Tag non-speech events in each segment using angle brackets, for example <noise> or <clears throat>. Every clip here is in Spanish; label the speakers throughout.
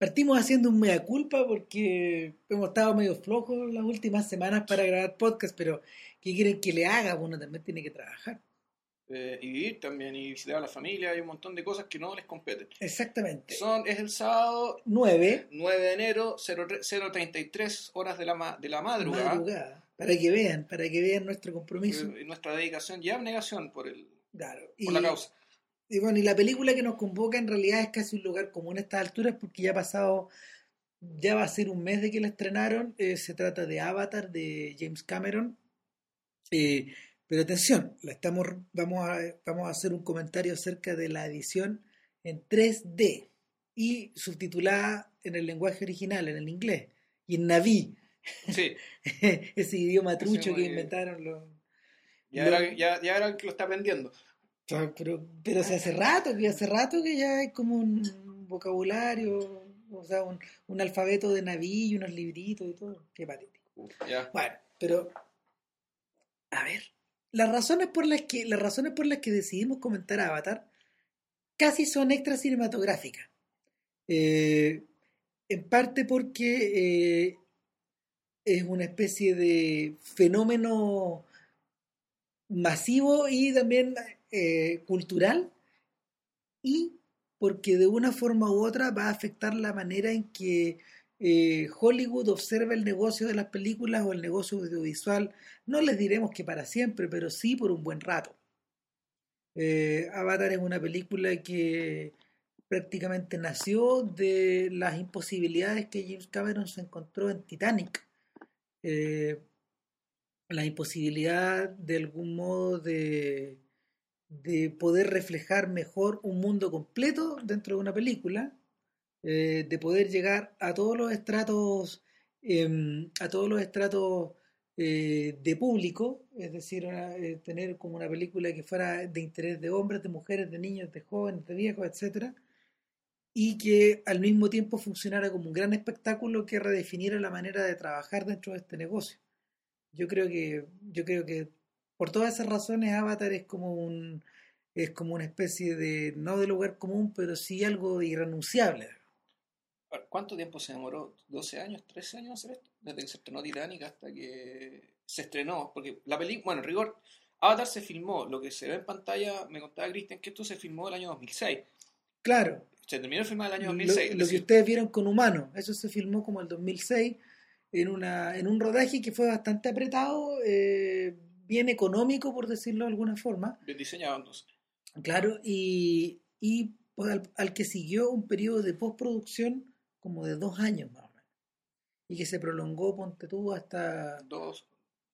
Speaker 1: Partimos haciendo un mea culpa porque hemos estado medio flojos las últimas semanas para grabar podcast, pero ¿qué quieren que le haga? Bueno, también tiene que trabajar.
Speaker 2: Eh, y vivir también, y visitar a la familia, hay un montón de cosas que no les competen.
Speaker 1: Exactamente.
Speaker 2: Son, es el sábado
Speaker 1: 9,
Speaker 2: 9 de enero, 0, 0.33 horas de la, de la madrugada.
Speaker 1: madrugada. Para que vean, para que vean nuestro compromiso.
Speaker 2: Eh, nuestra dedicación y abnegación por, el,
Speaker 1: Claro.
Speaker 2: por la causa.
Speaker 1: Y bueno, y la película que nos convoca en realidad es casi un lugar común a estas alturas porque ya ha pasado, ya va a ser un mes de que la estrenaron. Eh, se trata de Avatar de James Cameron. Eh, pero atención, la estamos, vamos, a, vamos a hacer un comentario acerca de la edición en 3D y subtitulada en el lenguaje original, en el inglés, y en Naví,
Speaker 2: Sí, <laughs>
Speaker 1: ese idioma trucho que inventaron los...
Speaker 2: ya,
Speaker 1: Lo-
Speaker 2: era, ya, ya el que lo está aprendiendo.
Speaker 1: Pero, pero se hace rato, que hace rato que ya hay como un vocabulario, o sea, un, un alfabeto de Naví y unos libritos y todo. Qué patético. Bueno, pero a ver, las razones por las que las razones por las que decidimos comentar Avatar casi son extra cinematográficas. Eh, en parte porque eh, es una especie de fenómeno masivo y también eh, cultural y porque de una forma u otra va a afectar la manera en que eh, Hollywood observa el negocio de las películas o el negocio audiovisual, no les diremos que para siempre, pero sí por un buen rato. Eh, Avatar es una película que prácticamente nació de las imposibilidades que James Cameron se encontró en Titanic. Eh, la imposibilidad de algún modo de, de poder reflejar mejor un mundo completo dentro de una película, eh, de poder llegar a todos los estratos, em, a todos los estratos eh, de público, es decir, eh, tener como una película que fuera de interés de hombres, de mujeres, de niños, de jóvenes, de viejos, etcétera, y que al mismo tiempo funcionara como un gran espectáculo que redefiniera la manera de trabajar dentro de este negocio. Yo creo que, yo creo que por todas esas razones Avatar es como un, es como una especie de, no de lugar común, pero sí algo irrenunciable.
Speaker 2: ¿Cuánto tiempo se demoró? ¿12 años? ¿13 años hacer esto? Desde que se estrenó Titanic hasta que se estrenó. Porque la película, bueno, en rigor, Avatar se filmó. Lo que se ve en pantalla, me contaba Cristian, que esto se filmó el año 2006.
Speaker 1: Claro,
Speaker 2: Se terminó de filmar el año
Speaker 1: lo,
Speaker 2: 2006. es
Speaker 1: lo que ustedes vieron con Humano, eso se filmó como el 2006 en, una, en un rodaje que fue bastante apretado, eh, bien económico, por decirlo de alguna forma.
Speaker 2: bien diseñado entonces.
Speaker 1: Claro, y, y pues, al, al que siguió un periodo de postproducción como de dos años más o menos. Y que se prolongó, ponte tú, hasta,
Speaker 2: Dos,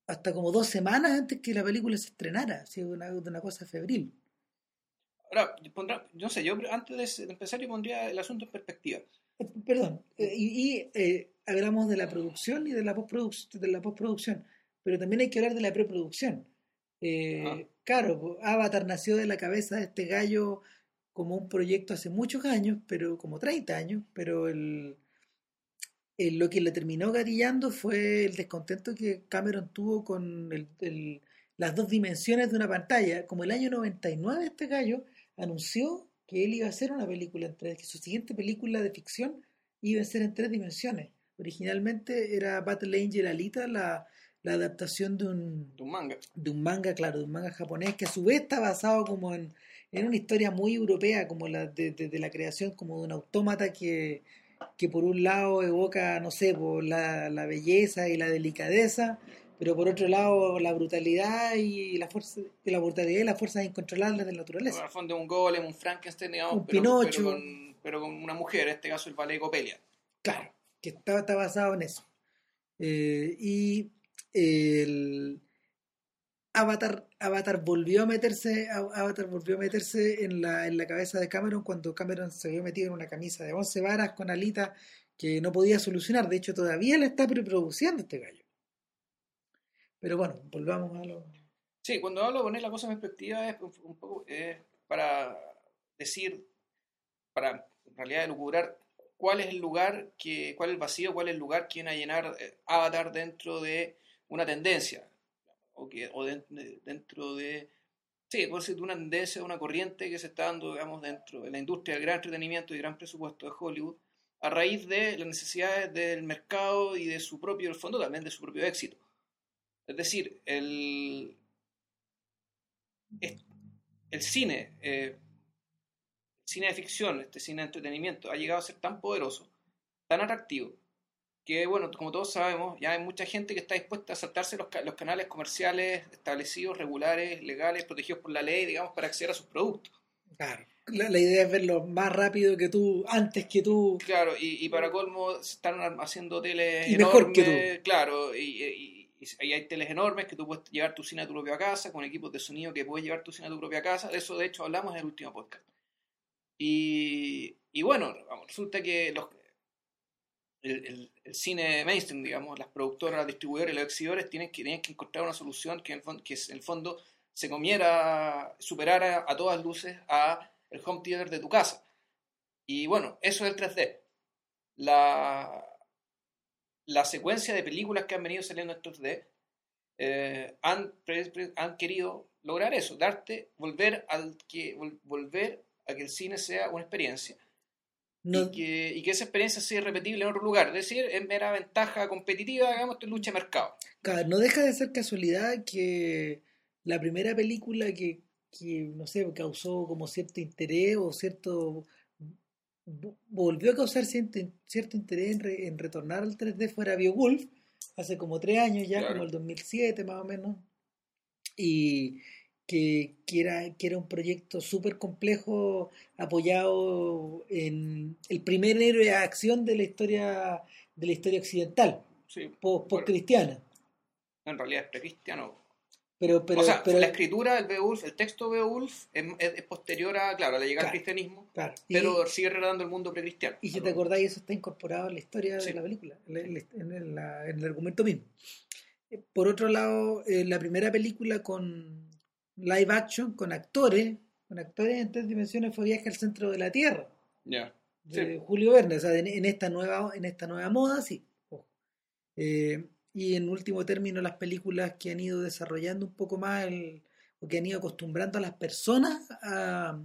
Speaker 1: hasta como dos semanas antes que la película se estrenara. Así, una, una cosa febril.
Speaker 2: Ahora, pondrá, no sé, yo antes de empezar yo pondría el asunto en perspectiva.
Speaker 1: Eh, Perdón, eh, y, y, eh, hablamos de la producción y de la, postproduc- de la postproducción, pero también hay que hablar de la preproducción. Eh,
Speaker 2: Ah.
Speaker 1: Claro, Avatar nació de la cabeza de este gallo como un proyecto hace muchos años, pero como 30 años, pero el, el- lo que le terminó gatillando fue el descontento que Cameron tuvo con el- el- las dos dimensiones de una pantalla. Como el año 99 este gallo anunció que él iba a hacer una película en tres, que su siguiente película de ficción iba a ser en tres dimensiones. Originalmente era Battle Angel Alita, la, la adaptación de un,
Speaker 2: De un manga.
Speaker 1: de un manga, claro, de un manga japonés que a su vez está basado como en, en una historia muy europea, como la de, de- de la creación como de un autómata que, que por un lado evoca, no sé, por la, la belleza y la delicadeza, pero por otro lado la brutalidad y la fuerza, la brutalidad y las fuerzas incontrolables de la naturaleza.
Speaker 2: el fondo un golem, un Frankenstein, digamos,
Speaker 1: Un
Speaker 2: pero,
Speaker 1: Pinocho.
Speaker 2: pero con, pero con una mujer, en este caso el ballet Copelia.
Speaker 1: Claro, que está, está basado en eso. Eh, y el Avatar, Avatar volvió a meterse, Avatar volvió a meterse en la, en la cabeza de Cameron cuando Cameron se vio metido en una camisa de 11 varas con alita que no podía solucionar. De hecho, todavía la está preproduciendo este gallo. Pero bueno, volvamos a lo.
Speaker 2: Sí, cuando hablo de poner la cosa en perspectiva es un poco para decir, para en realidad elucubrar cuál es el lugar, cuál es el vacío, cuál es el lugar que viene a llenar eh, Avatar dentro de una tendencia, o, dentro de, sí, por decir, de una tendencia, de una corriente que se está dando, digamos, dentro de la industria del gran entretenimiento y gran presupuesto de Hollywood, a raíz de las necesidades del mercado y de su propio, el fondo también de su propio éxito. Es decir, el, el cine, eh, cine de ficción, este cine de entretenimiento, ha llegado a ser tan poderoso, tan atractivo, que bueno, como todos sabemos, ya hay mucha gente que está dispuesta a saltarse los, ca- los canales comerciales establecidos, regulares, legales, protegidos por la ley, digamos, para acceder a sus productos.
Speaker 1: Claro. La, la idea es verlo más rápido que tú, antes que tú.
Speaker 2: Claro, y, y para colmo están ar- haciendo teles
Speaker 1: Y mejor que
Speaker 2: enormes, claro, y, y- y- hay teles enormes que tú puedes llevar tu cine a tu propia casa, con equipos de sonido que puedes llevar tu cine a tu propia casa, de eso de hecho hablamos en el último podcast. Y, y bueno, vamos, resulta que los, el, el- el cine mainstream, digamos, las productoras, distribuidores y los exhibidores tienen que, tienen que encontrar una solución que en, el que en el fondo se comiera, superara a todas luces a el home theater de tu casa. Y bueno, eso es el 3D. La, la secuencia de películas que han venido saliendo en 3D eh, han, han querido lograr eso, darte, volver, al que, vol- volver a que el cine sea una experiencia
Speaker 1: No,
Speaker 2: y, que, y que esa experiencia sea irrepetible en otro lugar. Es decir, es mera ventaja competitiva, digamos, es lucha de mercado.
Speaker 1: Claro, no deja de ser casualidad que la primera película que, que, no sé, causó como cierto interés o cierto vo- volvió a causar cierto, cierto interés en, re- en retornar al 3D fuera Beowulf, hace como tres años ya,
Speaker 2: Claro.
Speaker 1: como el 2007 más o menos, y que, que era, que era un proyecto súper complejo apoyado en el primer héroe de acción de la historia de la historia occidental,
Speaker 2: Sí,
Speaker 1: post cristiana
Speaker 2: en realidad es precristiano.
Speaker 1: Pero, pero,
Speaker 2: o sea,
Speaker 1: pero,
Speaker 2: la escritura del Beowulf, el texto Beowulf es, posterior a, claro, a la llegada
Speaker 1: Claro.
Speaker 2: al cristianismo,
Speaker 1: claro, y-
Speaker 2: pero sigue retratando el mundo precristiano.
Speaker 1: Y si te acordáis, eso está incorporado en la historia
Speaker 2: Sí.
Speaker 1: de la película, en, el- en el, la- en el argumento mismo. Eh, Por otro lado, eh, la primera película con live action, con actores, con actores en tres dimensiones, fue Viaje al Centro de la Tierra,
Speaker 2: Ya.
Speaker 1: de
Speaker 2: Sí.
Speaker 1: Julio Verne, o sea, en, en esta nueva, en esta nueva moda, sí. Eh, y en último término, las películas que han ido desarrollando un poco más el, o que han ido acostumbrando a las personas a,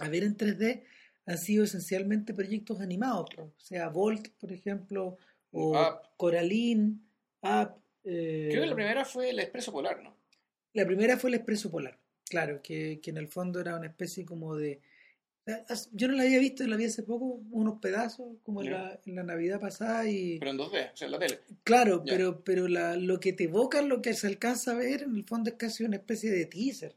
Speaker 1: a ver en 3D han sido esencialmente proyectos animados, o sea, Volt, por ejemplo, o
Speaker 2: Up.
Speaker 1: Coraline, Up. eh,
Speaker 2: Creo que la primera fue el Expreso Polar, ¿no?
Speaker 1: La primera fue el Expreso Polar, claro, que, que en el fondo era una especie como de... as- Yo no la había visto, la vi hace poco, unos pedazos, como en, la, en la Navidad pasada, y
Speaker 2: Pero en 2D, o sea, en la tele.
Speaker 1: claro, pero, pero la, lo que te evoca, lo que se alcanza a ver, en el fondo es casi una especie de teaser.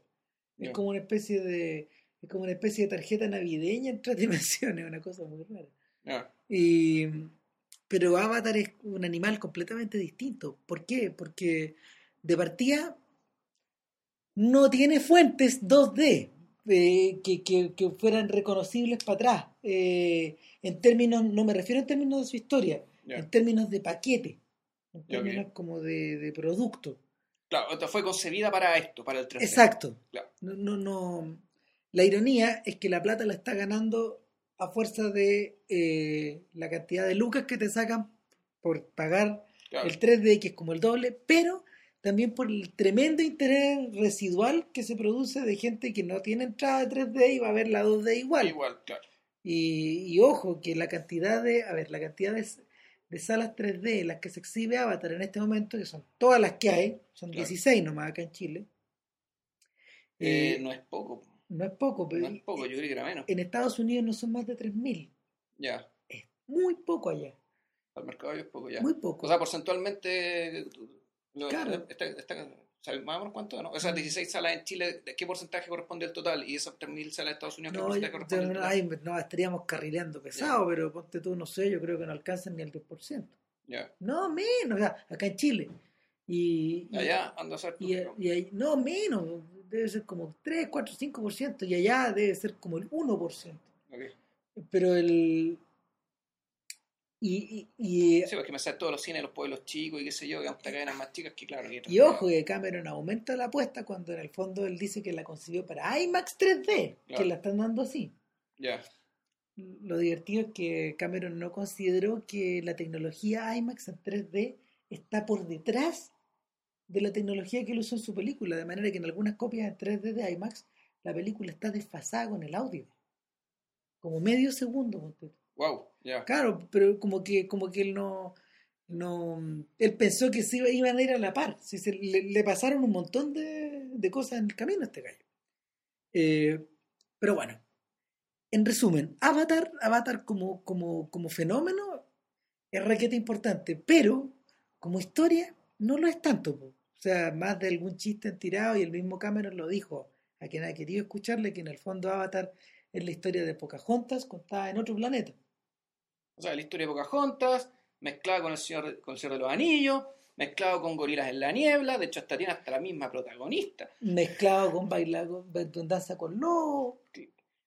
Speaker 1: Es
Speaker 2: Ya.
Speaker 1: como una especie de es como una especie de tarjeta navideña en tres <laughs> dimensiones, una cosa muy rara. Y, pero Avatar es un animal completamente distinto. ¿Por qué? Porque de partida no tiene fuentes 2D eh, que, que- que fueran reconocibles para atrás. Eh, en términos, no me refiero en términos de su historia, en términos de paquete, en términos como de, de producto.
Speaker 2: Claro, fue concebida para esto, para el 3D.
Speaker 1: Exacto.
Speaker 2: Claro.
Speaker 1: No, no, no. La ironía es que la plata la está ganando a fuerza de eh, la cantidad de lucas que te sacan por pagar
Speaker 2: Claro.
Speaker 1: el 3D, que es como el doble, pero también por el tremendo interés residual que se produce de gente que no tiene entrada de 3D y va a ver la 2D igual.
Speaker 2: Igual, claro.
Speaker 1: Y, y ojo, que la cantidad de, a ver, la cantidad de, de salas 3D en las que se exhibe Avatar en este momento, que son todas las que hay, son
Speaker 2: Claro.
Speaker 1: 16 nomás acá en Chile.
Speaker 2: Eh,
Speaker 1: Eh,
Speaker 2: no es poco,
Speaker 1: no es poco, pero
Speaker 2: no es poco, yo creí que era menos.
Speaker 1: en Estados Unidos no son más de 3.000.
Speaker 2: Ya,
Speaker 1: Muy poco allá.
Speaker 2: al mercado es poco ya.
Speaker 1: Muy poco.
Speaker 2: O sea, porcentualmente, lo-
Speaker 1: Claro.
Speaker 2: esta- esta- ¿sabes más o menos cuánto? ¿no? O sea, 16 salas en Chile, ¿de qué porcentaje corresponde al total? Y esas 3.000 salas de Estados Unidos, ¿qué
Speaker 1: no,
Speaker 2: porcentaje corresponde al
Speaker 1: no,
Speaker 2: total?
Speaker 1: ay, no, estaríamos carrileando pesado, pero ponte tú, no sé, yo creo que no alcanzan ni el 10%.
Speaker 2: Ya.
Speaker 1: No, menos, acá en Chile. Y, y-
Speaker 2: Allá anda a ser.
Speaker 1: y, y no, menos, debe ser como 3, 4, 5%, y allá debe ser como el 1%.
Speaker 2: Ok.
Speaker 1: Pero el... Y, y, y,
Speaker 2: Sí, porque me salen todos los cines de los pueblos chicos y qué sé yo, que hasta cadenas más chicas que claro. que-
Speaker 1: y ojo, que Cameron aumenta la apuesta cuando en el fondo él dice que la concibió para IMAX 3D, que la están dando así.
Speaker 2: Ya,
Speaker 1: Lo divertido es que Cameron no consideró que la tecnología IMAX en 3D está por detrás de la tecnología que él usó en su película, de manera que en algunas copias en 3D de IMAX la película está desfasada con el audio. Como medio segundo.
Speaker 2: Wow.
Speaker 1: Claro, pero como que, como que él no, no, él pensó que se iba, iban a ir a la par. Si se- le, pasaron un montón de, de cosas en el camino a este gallo. Eh, pero bueno, en resumen, Avatar, Avatar como, como, como fenómeno es raqueta importante, pero como historia no lo es tanto. O sea, más de algún chiste han tirado y el mismo Cameron lo dijo a quien ha querido escucharle que en el fondo Avatar es la historia de Pocahontas contada en otro planeta.
Speaker 2: O sea, la historia de Pocahontas, mezclada con el Señor, con el Señor de los Anillos, mezclado con Gorilas en la Niebla, de hecho hasta tiene hasta la misma protagonista.
Speaker 1: mezclado con bailar con, con danza con lobo.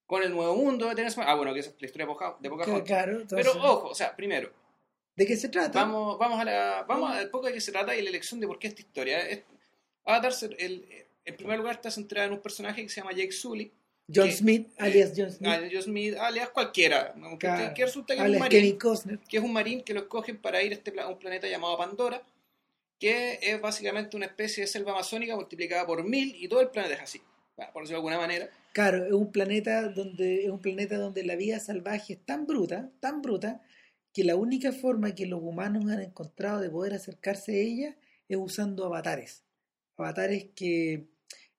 Speaker 2: Con el Nuevo Mundo de. Ah, bueno, que esa es la historia de Poca- de Pocahontas.
Speaker 1: Claro, entonces,
Speaker 2: Pero ojo, o sea, primero,
Speaker 1: ¿de qué se trata?
Speaker 2: vamos, vamos a la, vamos al poco de qué se trata y la elección de por qué esta historia. Es, Avatar, el, en primer lugar, está centrada en un personaje que se llama Jake Sully,
Speaker 1: John
Speaker 2: que-
Speaker 1: Smith, alias John Smith,
Speaker 2: alias Joe Smith, alias cualquiera, que,
Speaker 1: Claro.
Speaker 2: que resulta que es un
Speaker 1: alias
Speaker 2: marín.
Speaker 1: Kevin
Speaker 2: que es un marín que lo escogen para ir a, este, a un planeta llamado Pandora, que es básicamente una especie de selva amazónica multiplicada por mil y todo el planeta es así, por decirlo de alguna manera.
Speaker 1: Claro, es un planeta donde es un planeta donde la vida salvaje es tan bruta, tan bruta, que la única forma que los humanos han encontrado de poder acercarse a ella es usando avatares. Avatares que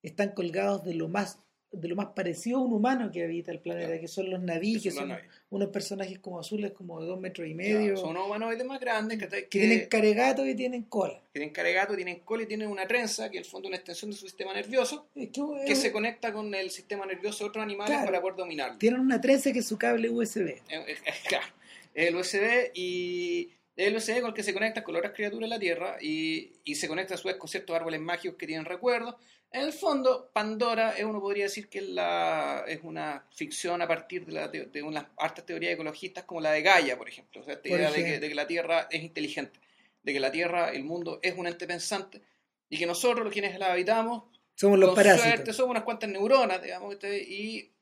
Speaker 1: están colgados de lo más de lo más parecido a un humano que habita el planeta,
Speaker 2: Claro.
Speaker 1: que son los naví, que son unos personajes como azules, como de dos metros y medio,
Speaker 2: Son unos humanoides más grandes que,
Speaker 1: que
Speaker 2: que,
Speaker 1: tienen caregato y tienen cola.
Speaker 2: que tienen caregato, tienen cola y tienen una trenza, que en el fondo es una extensión de su sistema nervioso,
Speaker 1: Es que,
Speaker 2: que
Speaker 1: es-
Speaker 2: se conecta con el sistema nervioso de otros animales
Speaker 1: Claro.
Speaker 2: para poder dominarlo.
Speaker 1: tienen una trenza que es su cable USB. <laughs>
Speaker 2: Claro, el USB y el USB con el que se conectan con otras criaturas en la Tierra y, y se conecta a su vez con ciertos árboles mágicos que tienen recuerdos. En el fondo, Pandora es, uno podría decir que es, la, es una ficción a partir de, la teo- de unas hartas teorías ecologistas como la de Gaia, por ejemplo. O sea, esta idea de que, de la Tierra es inteligente, de que la Tierra, el mundo, es un ente pensante y que nosotros, los quienes la habitamos,
Speaker 1: Somos los
Speaker 2: con
Speaker 1: parásitos.
Speaker 2: suerte somos unas cuantas neuronas, digamos, y,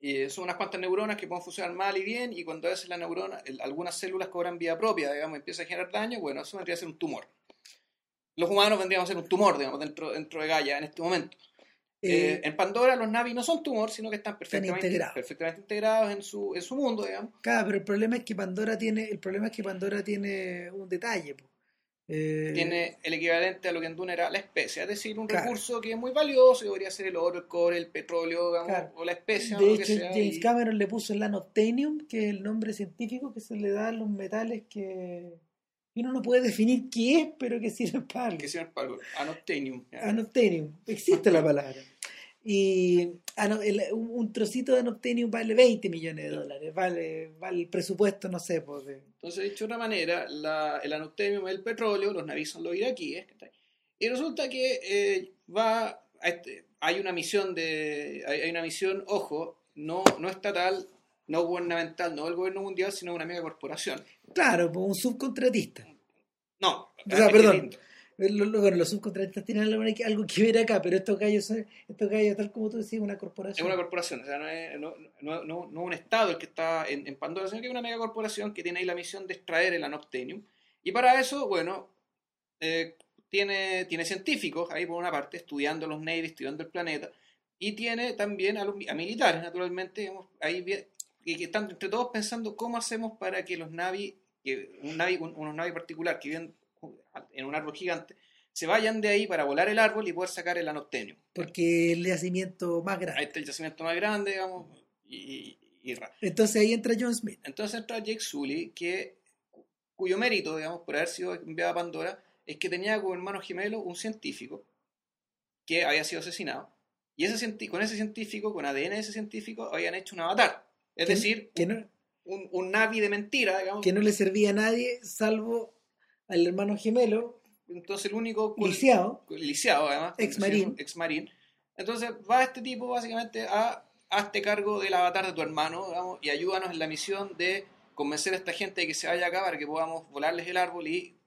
Speaker 2: y son unas cuantas neuronas que pueden funcionar mal y bien, y cuando a veces la neurona, el- algunas células cobran vida propia, digamos, empieza a generar daño, bueno, eso vendría a ser un tumor. Los humanos vendríamos a ser un tumor, digamos, dentro, dentro de Gaia en este momento.
Speaker 1: Eh,
Speaker 2: Eh, en Pandora los Navi no son tumor, sino que están perfectamente
Speaker 1: integrados.
Speaker 2: perfectamente integrados en su, en su mundo, digamos.
Speaker 1: Claro, pero el problema es que Pandora tiene, el problema es que Pandora tiene un detalle. Eh,
Speaker 2: Tiene el equivalente a lo que en Dune era la especie, es decir, un
Speaker 1: Claro.
Speaker 2: recurso que es muy valioso, que podría ser el oro, el cobre, el petróleo, digamos,
Speaker 1: Claro.
Speaker 2: o la especie, o
Speaker 1: de
Speaker 2: lo
Speaker 1: hecho,
Speaker 2: que sea.
Speaker 1: James
Speaker 2: y-
Speaker 1: Cameron le puso el anobtainium, que es el nombre científico que se le da a los metales que y uno no puede definir qué es, pero que sirve para algo.
Speaker 2: que sirven para algo. Anobtainium. ya.
Speaker 1: Anobtainium, existe la palabra. Y un, trocito de anobtainium vale 20 millones de dólares, vale, vale el presupuesto, no sé, pues, de-
Speaker 2: Entonces, dicho de otra manera, la- el anobtainium es el petróleo, los navíos son los iraquíes. Y resulta que eh, va a este- hay una misión de hay, hay una misión, ojo, no, no estatal, no gubernamental, no del gobierno mundial, sino una mega corporación.
Speaker 1: Claro, pues un subcontratista.
Speaker 2: No,
Speaker 1: sea,
Speaker 2: es
Speaker 1: perdón. bueno, los subcontratistas tienen algo que ver acá, pero estos gallos estos gallos, tal como tú decías, una
Speaker 2: Es
Speaker 1: corporación.
Speaker 2: una corporación, o sea, no es no, no, no- no un estado el que está en, en Pandora, sino que es una mega corporación que tiene ahí la misión de extraer el anobtainium. Y para eso, bueno, eh, tiene, tiene científicos ahí por una parte, estudiando los Navy, estudiando el planeta, y tiene también a, los, a militares, naturalmente, digamos, ahí que, están entre todos pensando cómo hacemos para que los Navi, que un Navi, un- unos Navi particular que viven en un árbol gigante, se vayan de ahí para volar el árbol y poder sacar el anobtainium.
Speaker 1: Porque el yacimiento más
Speaker 2: Ahí
Speaker 1: grande.
Speaker 2: está el yacimiento más grande, digamos, y, y ra-
Speaker 1: Entonces ahí entra John Smith.
Speaker 2: Entonces entra Jake Sully, que, cuyo mérito, digamos, por haber sido enviado a Pandora, es que tenía como hermano gemelo un científico que había sido asesinado. Y ese con ese científico, con ADN de ese científico, habían hecho un avatar. Es decir,
Speaker 1: no,
Speaker 2: un, un Navi de mentira, digamos.
Speaker 1: que no le servía a nadie salvo al hermano gemelo,
Speaker 2: Entonces el único...
Speaker 1: lisiado,
Speaker 2: lisiado además,
Speaker 1: Ex marín.
Speaker 2: ex marín. Entonces va este tipo básicamente a hazte cargo del avatar de tu hermano, digamos, y ayúdanos en la misión de convencer a esta gente de que se vaya acá para que podamos volarles el árbol y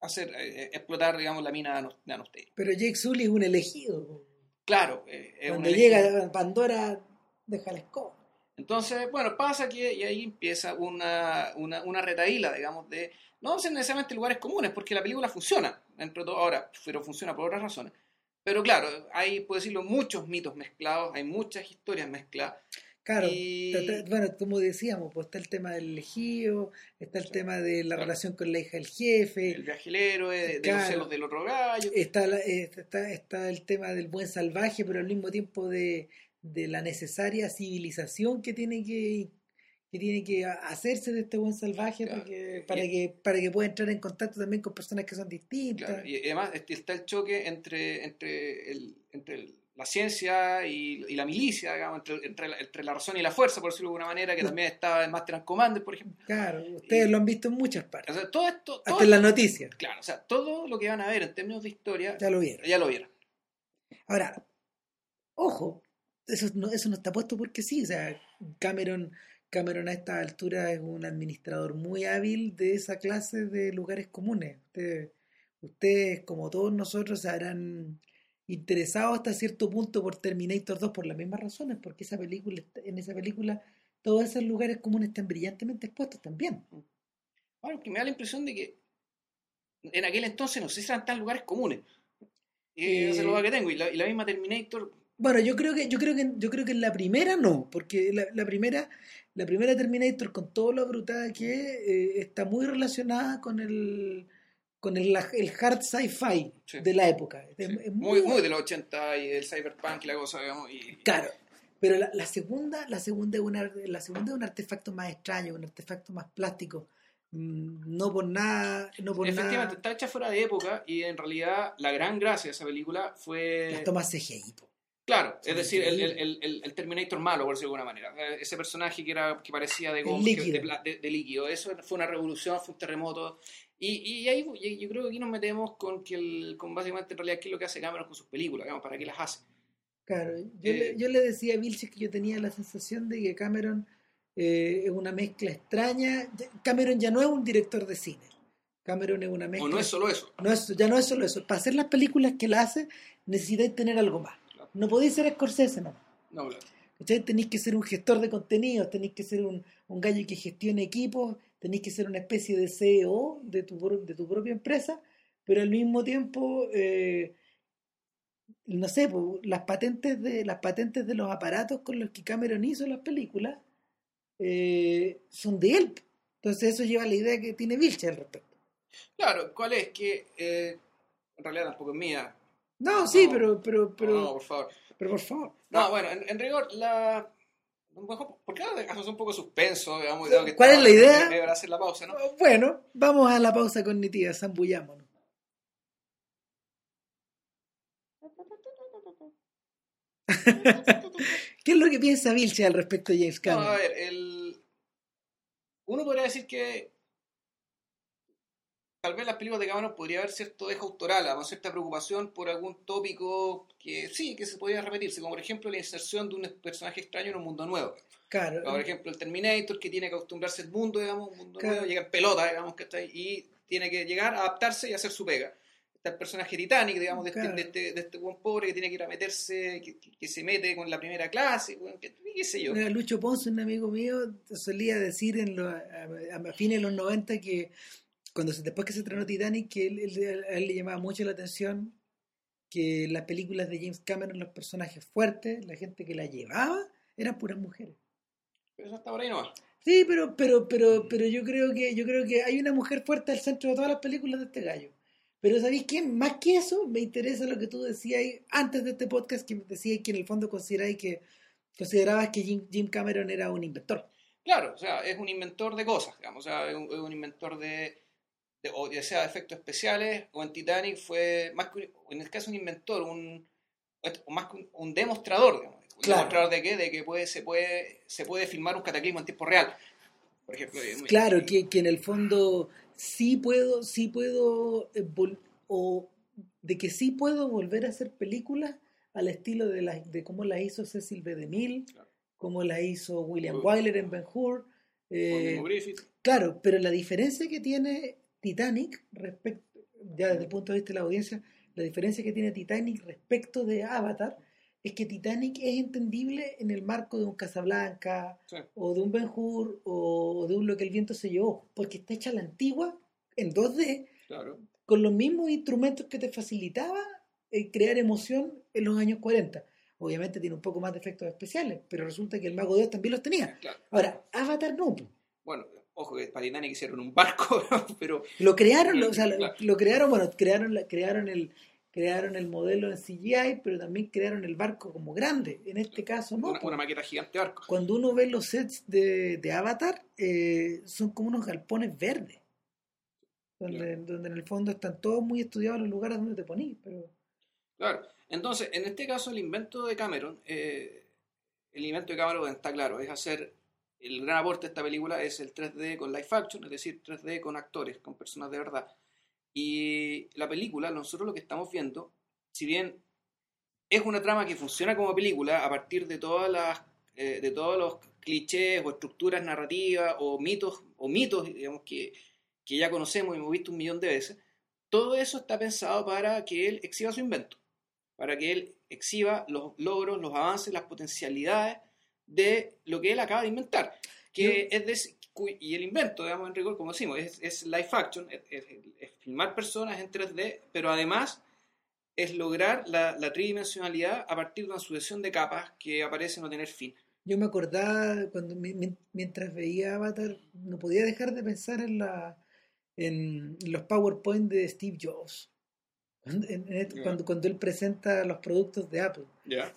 Speaker 2: hacer eh, explotar, digamos, la mina Anostei.
Speaker 1: pero Jake Sully es un elegido.
Speaker 2: Claro, eh, es un
Speaker 1: Cuando
Speaker 2: elegido.
Speaker 1: llega a Pandora, deja la escoba.
Speaker 2: Entonces, bueno, pasa que y ahí empieza una, una, una retaíla, digamos, de no ser necesariamente lugares comunes, porque la película funciona, dentro de todo, ahora, pero funciona por otras razones. Pero claro, hay, puedo decirlo, muchos mitos mezclados, hay muchas historias mezcladas.
Speaker 1: Claro,
Speaker 2: Y-
Speaker 1: bueno, como decíamos, pues está el tema del elegido, está el
Speaker 2: Sí.
Speaker 1: tema de la
Speaker 2: Claro.
Speaker 1: relación con la hija del jefe,
Speaker 2: El héroe, de, de
Speaker 1: Claro.
Speaker 2: los celos del otro gallo.
Speaker 1: está, la- eh, está, está el tema del buen salvaje, pero al mismo tiempo de, de la necesaria civilización que tiene que, que tiene que hacerse de este buen salvaje
Speaker 2: Claro.
Speaker 1: para que, para que, para que pueda entrar en contacto también con personas que son distintas.
Speaker 2: Claro, y además está el choque entre, entre, el, entre el- la ciencia y, y la milicia, digamos, entre, entre, la, entre la razón y la fuerza, por decirlo de alguna manera, que también está en Master and Commander, por ejemplo.
Speaker 1: Claro, ustedes
Speaker 2: Y-
Speaker 1: lo han visto en muchas
Speaker 2: O
Speaker 1: partes,
Speaker 2: sea, todo esto, todo
Speaker 1: hasta en las noticias,
Speaker 2: claro, o sea, todo lo que van a ver en términos de historia,
Speaker 1: ya lo vieron.
Speaker 2: ya lo vieron.
Speaker 1: Ahora, ojo, eso no, eso no está puesto porque sí, o sea, Cameron, Cameron a esta altura es un administrador muy hábil de esa clase de lugares comunes. Ustedes, ustedes como todos nosotros, habrán interesado hasta cierto punto por Terminator 2 por las mismas razones, porque esa película, en esa película todos esos lugares comunes están brillantemente expuestos también.
Speaker 2: Bueno, que me da la impresión de que en aquel entonces no sé si eran tan lugares comunes. Y
Speaker 1: Eh,
Speaker 2: esa es la duda que tengo. Y la misma Terminator,
Speaker 1: Bueno, yo creo que, yo creo que, yo creo que en la primera no, porque la, la primera, la primera Terminator, con todo lo brutal que es, eh, está muy relacionada con el con el, el hard sci-fi
Speaker 2: Sí.
Speaker 1: de la época. Es-
Speaker 2: sí,
Speaker 1: es
Speaker 2: muy, muy de los 80 y del cyberpunk y la cosa, digamos. Y,
Speaker 1: Claro. Pero la, la segunda, la segunda es una, la segunda es un artefacto más extraño, un artefacto más plástico. Mm, No por nada, no por
Speaker 2: Efectivamente,
Speaker 1: nada.
Speaker 2: está hecha fuera de época y en realidad la gran gracia de esa película fue...
Speaker 1: Las tomas CGI. po.
Speaker 2: Claro, es decir, el,
Speaker 1: increíble.
Speaker 2: el- el- el Terminator malo, por decirlo de alguna manera. Eh, Ese personaje que era que parecía de goma,
Speaker 1: líquido.
Speaker 2: de, de- de líquido. Eso fue una revolución, fue un terremoto. Y, y ahí yo creo que aquí nos metemos con que el, con básicamente en realidad qué es lo que hace Cameron con sus películas, digamos, para qué las hace.
Speaker 1: Claro, yo,
Speaker 2: Eh,
Speaker 1: le, yo le decía a Vilches que yo tenía la sensación de que Cameron eh, es una mezcla extraña. Cameron ya no es un director de cine. Cameron es una mezcla.
Speaker 2: O no es solo eso.
Speaker 1: no es- ya no es solo eso. Para hacer las películas que él hace, necesitáis tener algo más. No podéis ser Scorsese, no.
Speaker 2: No, claro.
Speaker 1: Tenéis que ser un gestor de contenidos, tenéis que ser un, un gallo que gestione equipos, tenéis que ser una especie de CEO de tu, pro- de tu propia empresa, pero al mismo tiempo, eh, no sé, po, las patentes de las patentes de los aparatos con los que Cameron hizo las películas eh, son de él. Entonces eso lleva a la idea que tiene Vilche al respecto.
Speaker 2: Claro, ¿cuál es? Que eh, en realidad tampoco es mía.
Speaker 1: No, sí,
Speaker 2: No.
Speaker 1: pero, pero, pero,
Speaker 2: no, por favor.
Speaker 1: pero por favor.
Speaker 2: No, bueno, en, en rigor, la... ¿Por qué no dejamos un poco suspenso? Digamos, dado que
Speaker 1: ¿Cuál es la idea?
Speaker 2: Deberá hacer la pausa, ¿no?
Speaker 1: Bueno, vamos a la pausa cognitiva, zambullámonos. <laughs> ¿Qué es lo que piensa Vilche al respecto de James
Speaker 2: No, a
Speaker 1: Cameron?
Speaker 2: ver, el... uno podría decir que tal vez las películas de Cameron podría haber cierto dejo autoral, digamos, cierta preocupación por algún tópico que sí, que se podría repetirse, como por ejemplo la inserción de un personaje extraño en un mundo nuevo.
Speaker 1: Claro,
Speaker 2: Por ejemplo, el Terminator, que tiene que acostumbrarse al mundo, digamos, un mundo
Speaker 1: Claro.
Speaker 2: nuevo, llega en pelota, digamos, que está ahí, y tiene que llegar, adaptarse y hacer su pega. Está el personaje Titanic, digamos, de este,
Speaker 1: Claro.
Speaker 2: de este, de este buen pobre que tiene que ir a meterse, que, que- que se mete con la primera clase, que- qué sé yo.
Speaker 1: Lucho Ponce, un amigo mío, solía decir en lo- a, a- a fines de los 90 que cuando se- después que se estrenó Titanic, que él- él- a él le llamaba mucho la atención que las películas de James Cameron, los personajes fuertes, la gente que la llevaba, eran puras mujeres.
Speaker 2: Pero eso por ahí nomás.
Speaker 1: Sí, pero, pero, pero, pero yo creo que, yo creo que hay una mujer fuerte al centro de todas las películas de este gallo. Pero ¿sabéis qué? Más que eso, me interesa lo que tú decías antes de este podcast, que decías que en el fondo consideráis que considerabas que Jim, Jim Cameron era un inventor.
Speaker 2: Claro, o sea, es un inventor de cosas, digamos, o sea, es un, es un inventor de, de- o ya sea efectos especiales, o en Titanic fue más que, un- en el caso un inventor, un, o más que un, un demostrador, digamos. ¿Un
Speaker 1: Claro.
Speaker 2: demostrador de qué? De que puede, se, puede, se puede filmar un cataclismo en tiempo real. Por ejemplo, muy-
Speaker 1: Claro, que, que en el fondo sí puedo, sí puedo, eh, vol- o de que sí puedo volver a hacer películas al estilo de, la, de cómo la hizo Cecil B. DeMille,
Speaker 2: Claro.
Speaker 1: cómo la hizo William. Wyler en Ben Hur. eh. Claro, pero la diferencia que tiene Titanic respecto, ya desde el punto de vista de la audiencia, la diferencia que tiene Titanic respecto de Avatar es que Titanic es entendible en el marco de un Casablanca
Speaker 2: Sí.
Speaker 1: o de un Ben Hur o de un Lo que el viento se llevó, porque está hecha la antigua en 2D
Speaker 2: Claro.
Speaker 1: con los mismos instrumentos que te facilitaba eh, crear emoción en los años 40. obviamente tiene un poco más de efectos especiales, pero resulta que el Mago de Oz también los tenía.
Speaker 2: Claro.
Speaker 1: Ahora, Avatar no.
Speaker 2: Bueno, ojo que para Titanic hicieron un barco, <laughs> pero
Speaker 1: Lo crearon, lo, o sea, lo-
Speaker 2: Claro.
Speaker 1: lo, crearon, bueno, crearon, crearon el crearon el modelo en CGI, pero también crearon el barco como grande. En este caso no.
Speaker 2: una, una maqueta gigante de barco.
Speaker 1: Cuando uno ve los sets de, de Avatar, eh, son como unos galpones verdes. Donde, donde en el fondo están todos muy estudiados los lugares donde te ponís. Pero
Speaker 2: Claro. Entonces, en este caso, el invento de Cameron, eh, el invento de Cameron está claro, es hacer, el gran aporte de esta película es el 3D con live action, es decir, 3D con actores, con personas de verdad. Y la película, nosotros lo que estamos viendo, si bien es una trama que funciona como película a partir de todas las eh, de todos los clichés o estructuras narrativas o mitos o mitos digamos que, que ya conocemos y hemos visto un millón de veces todo eso está pensado para que él exhiba su invento para que él exhiba los logros los avances las potencialidades de lo que él acaba de inventar que es de- y el invento digamos en rigor como decimos es, es live action es, es- es filmar personas en 3D pero además es lograr la, la tridimensionalidad a partir de una sucesión de capas que aparece no tener fin.
Speaker 1: yo me acordaba cuando mi- mi- mientras veía Avatar, no podía dejar de pensar en la en los PowerPoint de Steve Jobs. Cuando, en- en-
Speaker 2: Ya.
Speaker 1: cuando, cuando él presenta los productos de Apple.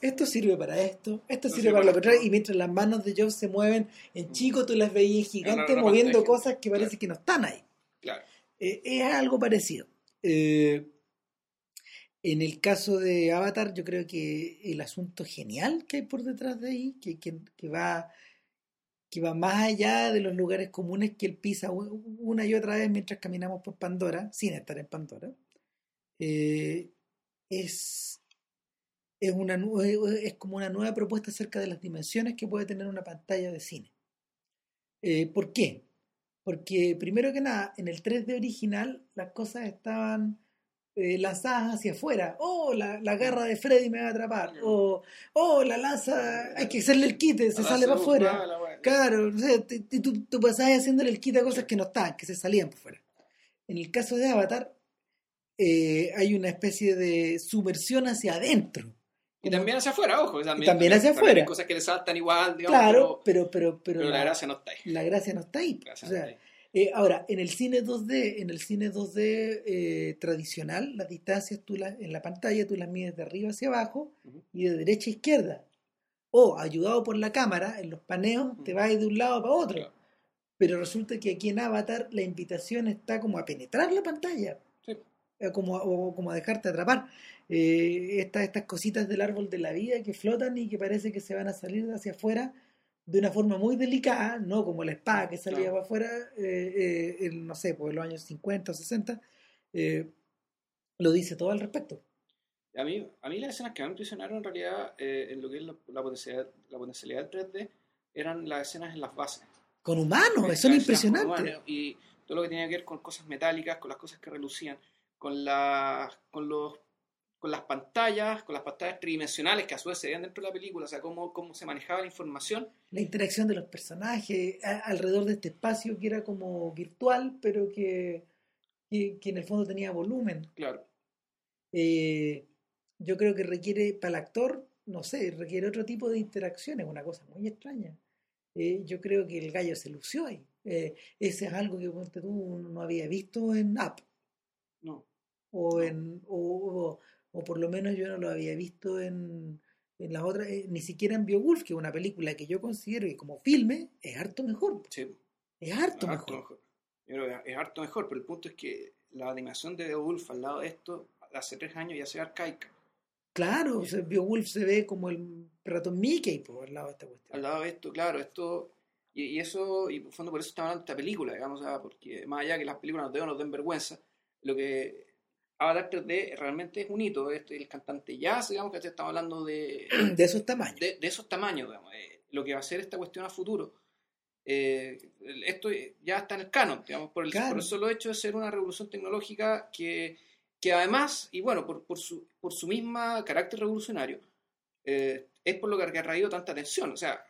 Speaker 1: Esto sirve para esto, esto
Speaker 2: No
Speaker 1: sirve para lo contrario, y mientras las manos de Jobs se mueven en chico, tú las veías gigantes moviendo cosas que parece
Speaker 2: Claro.
Speaker 1: que no están ahí.
Speaker 2: Claro.
Speaker 1: Eh, es algo parecido. Eh, en el caso de Avatar, yo creo que el asunto genial que hay por detrás de ahí, que, que, que va que va más allá de los lugares comunes que él pisa una y otra vez mientras caminamos por Pandora, sin estar en Pandora, eh, es, es, una, es como una nueva propuesta acerca de las dimensiones que puede tener una pantalla de cine. Eh, ¿Por qué? Porque primero que nada, en el 3D original las cosas estaban eh, lanzadas hacia afuera. Oh, la, la garra de Freddy me va a atrapar. O, oh, la lanza, hay que hacerle el quite, se
Speaker 2: La
Speaker 1: sale para afuera. Claro, no sé, te- te- tú, tú pasabas haciéndole el quite a cosas que no estaban, que se salían por fuera. En el caso de Avatar, eh, hay una especie de submersión hacia adentro.
Speaker 2: Y también hacia afuera, ojo. También,
Speaker 1: también hacia
Speaker 2: también hay
Speaker 1: afuera.
Speaker 2: cosas que le saltan igual, digamos,
Speaker 1: Claro,
Speaker 2: pero,
Speaker 1: pero, pero, pero,
Speaker 2: pero la
Speaker 1: la,
Speaker 2: gracia no está ahí.
Speaker 1: la gracia no está ahí.
Speaker 2: Gracia
Speaker 1: O
Speaker 2: no
Speaker 1: sea,
Speaker 2: está ahí.
Speaker 1: eh, ahora, en el cine 2D, en el cine 2D eh, tradicional, las distancias tú las, en la pantalla tú las mides de arriba hacia abajo y de derecha a izquierda. O, ayudado por la cámara, en los paneos te vas de un lado para otro.
Speaker 2: Claro.
Speaker 1: Pero resulta que aquí en Avatar la invitación está como a penetrar la pantalla, como, a- o como a dejarte atrapar. Eh, estas, estas cositas del árbol de la vida que flotan y que parece que se van a salir hacia afuera de una forma muy delicada, no como la espada que salía
Speaker 2: Claro.
Speaker 1: para afuera, eh, eh, en, no sé, por los años 50 o 60, eh, lo dice todo al respecto.
Speaker 2: A mí, a mí las escenas que me impresionaron en realidad eh, en lo que es la, la potencialidad, la potencialidad del 3D eran las escenas en las bases.
Speaker 1: Con humanos, son impresionantes.
Speaker 2: humanos Y todo lo que tenía que ver con cosas metálicas, con las cosas que relucían, con, las con, los, con las pantallas, con las pantallas tridimensionales que a su vez se veían dentro de la película, o sea, cómo, cómo se manejaba la información.
Speaker 1: la interacción de los personajes a- alrededor de este espacio que era como virtual, pero que, que, que en el fondo tenía volumen.
Speaker 2: Claro,
Speaker 1: Eh, yo creo que requiere, para el actor, no sé, requiere otro tipo de interacción, es una cosa muy extraña. Eh, yo creo que el gallo se lució ahí. Eh, ese es algo que tú no había visto en App. O, en, o, o- o por lo menos yo no lo había visto en, en las otras, eh, ni siquiera en Beowulf, que es una película que yo considero que como filme es harto mejor.
Speaker 2: Sí,
Speaker 1: Es harto
Speaker 2: es
Speaker 1: mejor.
Speaker 2: harto mejor. Yo creo que es harto mejor, pero el punto es que la animación de Wolf al lado de esto, hace tres años ya se ve arcaica.
Speaker 1: Claro, o sea, Beowulf se ve como el ratón Mickey por al lado de esta cuestión.
Speaker 2: al lado de esto, claro, esto, y, y eso, y por fondo por eso estamos hablando de esta película, digamos, ah, porque más allá que las películas nos den nos den vergüenza, lo que Avatar 3D realmente es un hito, este, el cantante jazz, digamos, que estamos hablando de, <clears throat>
Speaker 1: De esos tamaños.
Speaker 2: de, de esos tamaños, digamos, eh, lo que va a ser esta cuestión a futuro. Eh, esto ya está en el canon, digamos, por el,
Speaker 1: Claro.
Speaker 2: por el solo hecho de ser una revolución tecnológica que, que además, y bueno, por, por, su, por su misma carácter revolucionario, eh, es por lo que ha traído tanta atención. O sea,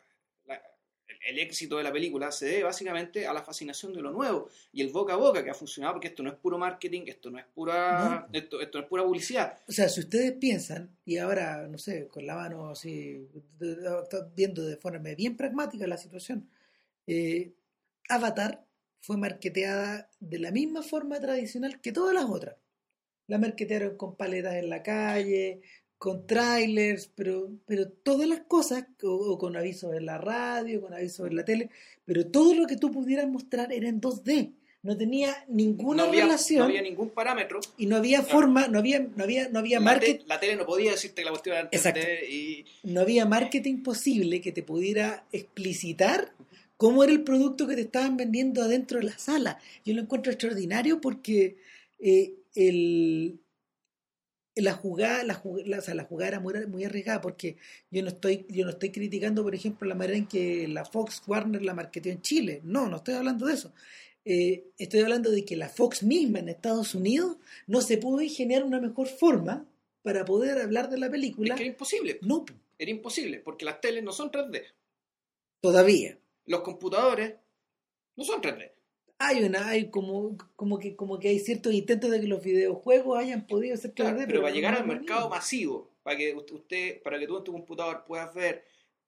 Speaker 2: el, éxito de la película se debe básicamente a la fascinación de lo nuevo y el boca a boca que ha funcionado porque esto no es puro marketing, esto no es pura, esto, esto no es pura publicidad.
Speaker 1: O sea, si ustedes piensan, y ahora, no sé, con la mano así, viendo de forma bien pragmática la situación, eh, Avatar fue marketeada de la misma forma tradicional que todas las otras. La marketearon con paletas en la calle, con trailers, pero, pero todas las cosas, o, con avisos en la radio, con avisos en la tele, pero todo lo que tú pudieras mostrar era en 2D. No tenía ninguna relación.
Speaker 2: No había ningún parámetro.
Speaker 1: Y no había forma, no había, no había, no había marketing.
Speaker 2: la tele no podía decirte que la cuestión era
Speaker 1: Exacto. y... No había marketing posible que te pudiera explicitar cómo era el producto que te estaban vendiendo adentro de la sala. Yo lo encuentro extraordinario porque eh, el, la jugada, la, o sea, la jugada era muy, muy, arriesgada porque yo no estoy, yo no estoy criticando, por ejemplo, la manera en que la Fox Warner la marketeó en Chile. No, no estoy hablando de eso. Eh, estoy hablando de que la Fox misma en Estados Unidos no se pudo ingeniar una mejor forma para poder hablar de la película.
Speaker 2: Es que era imposible.
Speaker 1: No.
Speaker 2: Era imposible, porque las teles no son 3D.
Speaker 1: Todavía.
Speaker 2: Los computadores no son 3D
Speaker 1: hay una hay como como que como que hay ciertos intentos de que los videojuegos hayan podido ser
Speaker 2: 3D pero, pero para llegar al mercado masivo para que usted para que tú en tu computador puedas ver